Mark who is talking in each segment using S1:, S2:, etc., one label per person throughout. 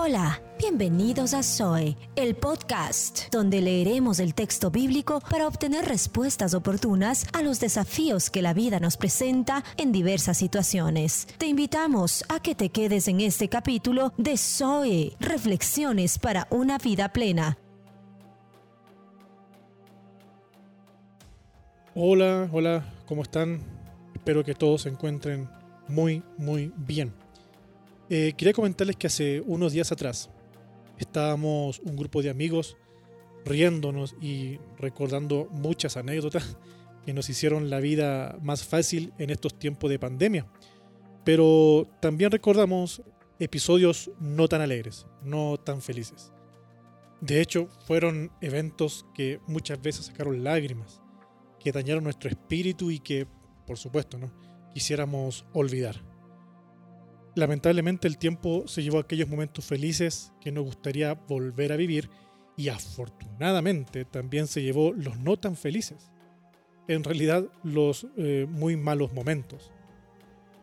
S1: Hola, bienvenidos a Zoe, el podcast, donde leeremos el texto bíblico para obtener respuestas oportunas a los desafíos que la vida nos presenta en diversas situaciones. Te invitamos a que te quedes en este capítulo de Zoe, Reflexiones para una vida plena.
S2: Hola, hola, ¿cómo están? Espero que todos se encuentren muy, muy bien. Eh, quería comentarles que hace unos días atrás estábamos un grupo de amigos riéndonos y recordando muchas anécdotas que nos hicieron la vida más fácil en estos tiempos de pandemia. Pero también recordamos episodios no tan alegres, no tan felices. De hecho, fueron eventos que muchas veces sacaron lágrimas, que dañaron nuestro espíritu y que, por supuesto, ¿no? quisiéramos olvidar. Lamentablemente el tiempo se llevó aquellos momentos felices que nos gustaría volver a vivir y afortunadamente también se llevó los no tan felices. En realidad los eh, muy malos momentos.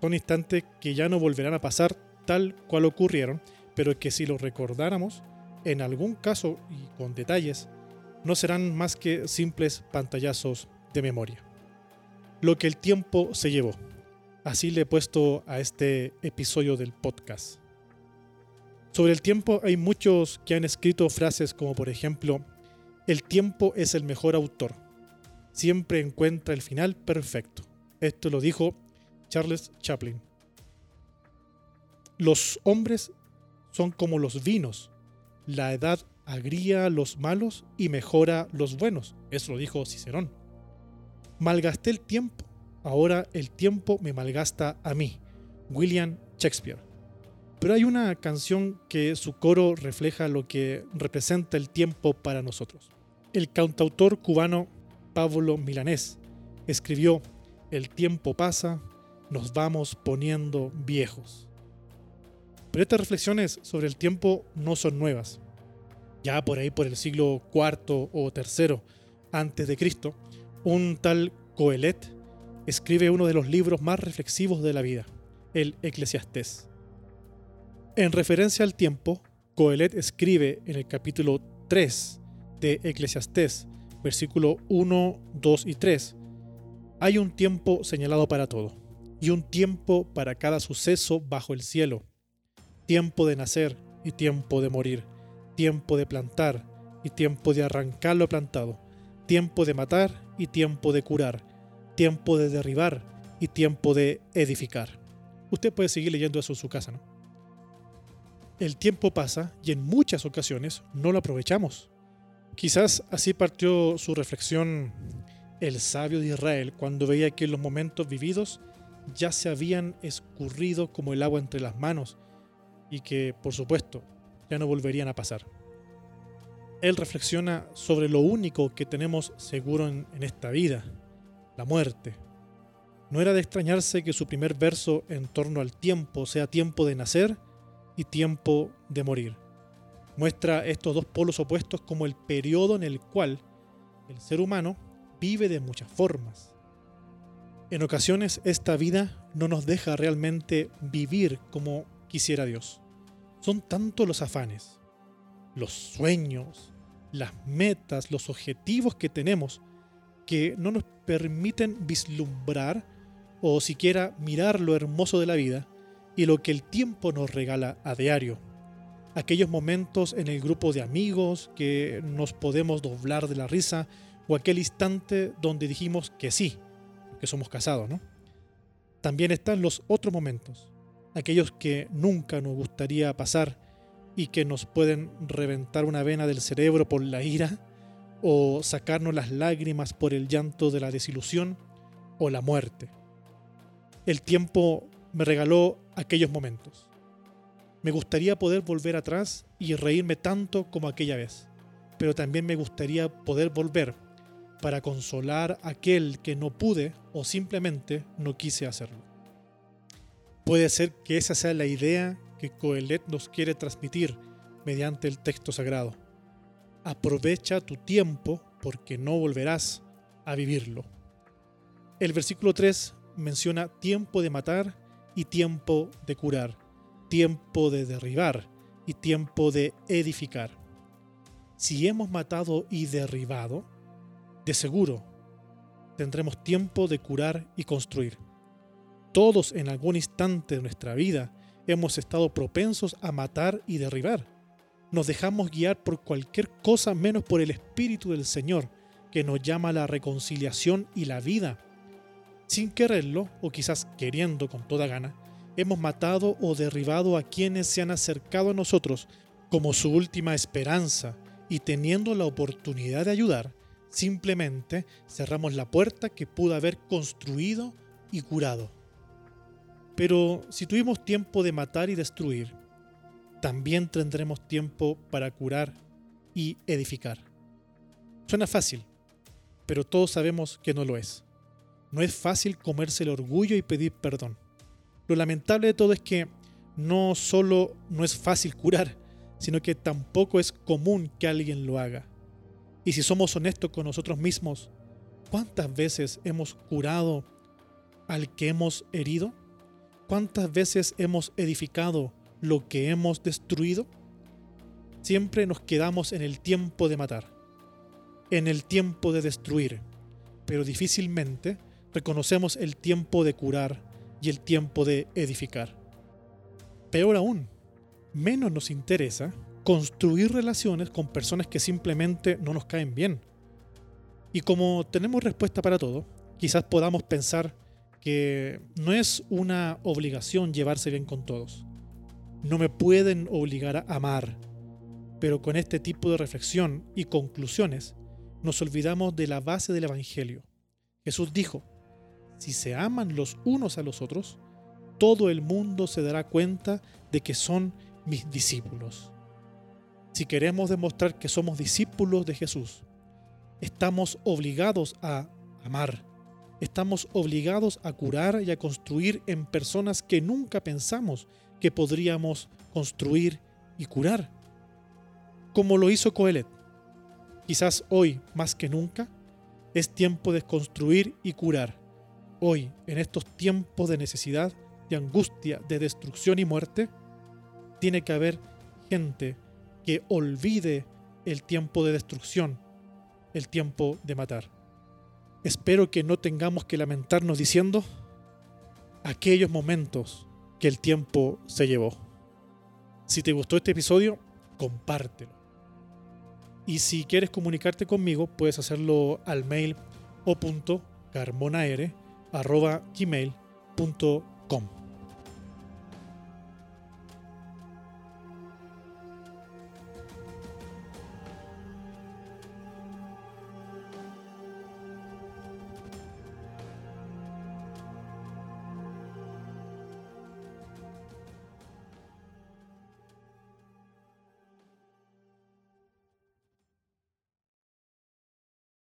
S2: Son instantes que ya no volverán a pasar tal cual ocurrieron, pero que si los recordáramos, en algún caso y con detalles, no serán más que simples pantallazos de memoria. Lo que el tiempo se llevó. Así le he puesto a este episodio del podcast. Sobre el tiempo hay muchos que han escrito frases como por ejemplo, el tiempo es el mejor autor. Siempre encuentra el final perfecto. Esto lo dijo Charles Chaplin. Los hombres son como los vinos. La edad agría los malos y mejora los buenos. Eso lo dijo Cicerón. Malgasté el tiempo Ahora el tiempo me malgasta a mí, William Shakespeare. Pero hay una canción que su coro refleja lo que representa el tiempo para nosotros. El cantautor cubano Pablo Milanés escribió, El tiempo pasa, nos vamos poniendo viejos. Pero estas reflexiones sobre el tiempo no son nuevas. Ya por ahí por el siglo IV o III antes de Cristo, un tal Coelet escribe uno de los libros más reflexivos de la vida, el Eclesiastés. En referencia al tiempo, Coelet escribe en el capítulo 3 de Eclesiastés, versículo 1, 2 y 3, hay un tiempo señalado para todo, y un tiempo para cada suceso bajo el cielo, tiempo de nacer y tiempo de morir, tiempo de plantar y tiempo de arrancar lo plantado, tiempo de matar y tiempo de curar, tiempo de derribar y tiempo de edificar. Usted puede seguir leyendo eso en su casa, ¿no? El tiempo pasa y en muchas ocasiones no lo aprovechamos. Quizás así partió su reflexión el sabio de Israel cuando veía que los momentos vividos ya se habían escurrido como el agua entre las manos y que, por supuesto, ya no volverían a pasar. Él reflexiona sobre lo único que tenemos seguro en, en esta vida, la muerte. No era de extrañarse que su primer verso en torno al tiempo sea tiempo de nacer y tiempo de morir. Muestra estos dos polos opuestos como el periodo en el cual el ser humano vive de muchas formas. En ocasiones esta vida no nos deja realmente vivir como quisiera Dios. Son tantos los afanes, los sueños, las metas, los objetivos que tenemos que no nos permiten vislumbrar o siquiera mirar lo hermoso de la vida y lo que el tiempo nos regala a diario. Aquellos momentos en el grupo de amigos que nos podemos doblar de la risa o aquel instante donde dijimos que sí, que somos casados, ¿no? También están los otros momentos, aquellos que nunca nos gustaría pasar y que nos pueden reventar una vena del cerebro por la ira o sacarnos las lágrimas por el llanto de la desilusión o la muerte. El tiempo me regaló aquellos momentos. Me gustaría poder volver atrás y reírme tanto como aquella vez, pero también me gustaría poder volver para consolar a aquel que no pude o simplemente no quise hacerlo. Puede ser que esa sea la idea que Coelet nos quiere transmitir mediante el texto sagrado aprovecha tu tiempo porque no volverás a vivirlo. El versículo 3 menciona tiempo de matar y tiempo de curar, tiempo de derribar y tiempo de edificar. Si hemos matado y derribado, de seguro tendremos tiempo de curar y construir. Todos en algún instante de nuestra vida hemos estado propensos a matar y derribar. Nos dejamos guiar por cualquier cosa menos por el Espíritu del Señor, que nos llama a la reconciliación y la vida. Sin quererlo, o quizás queriendo con toda gana, hemos matado o derribado a quienes se han acercado a nosotros como su última esperanza y teniendo la oportunidad de ayudar, simplemente cerramos la puerta que pudo haber construido y curado. Pero si tuvimos tiempo de matar y destruir, también tendremos tiempo para curar y edificar. Suena fácil, pero todos sabemos que no lo es. No es fácil comerse el orgullo y pedir perdón. Lo lamentable de todo es que no solo no es fácil curar, sino que tampoco es común que alguien lo haga. Y si somos honestos con nosotros mismos, ¿cuántas veces hemos curado al que hemos herido? ¿Cuántas veces hemos edificado lo que hemos destruido? Siempre nos quedamos en el tiempo de matar, en el tiempo de destruir, pero difícilmente reconocemos el tiempo de curar y el tiempo de edificar. Peor aún, menos nos interesa construir relaciones con personas que simplemente no nos caen bien. Y como tenemos respuesta para todo, quizás podamos pensar que no es una obligación llevarse bien con todos. No me pueden obligar a amar. Pero con este tipo de reflexión y conclusiones nos olvidamos de la base del Evangelio. Jesús dijo, si se aman los unos a los otros, todo el mundo se dará cuenta de que son mis discípulos. Si queremos demostrar que somos discípulos de Jesús, estamos obligados a amar estamos obligados a curar y a construir en personas que nunca pensamos que podríamos construir y curar. Como lo hizo Coelet. Quizás hoy, más que nunca, es tiempo de construir y curar. Hoy, en estos tiempos de necesidad, de angustia, de destrucción y muerte, tiene que haber gente que olvide el tiempo de destrucción, el tiempo de matar. Espero que no tengamos que lamentarnos diciendo aquellos momentos que el tiempo se llevó. Si te gustó este episodio, compártelo. Y si quieres comunicarte conmigo, puedes hacerlo al mail o.carmonaere.gmail.com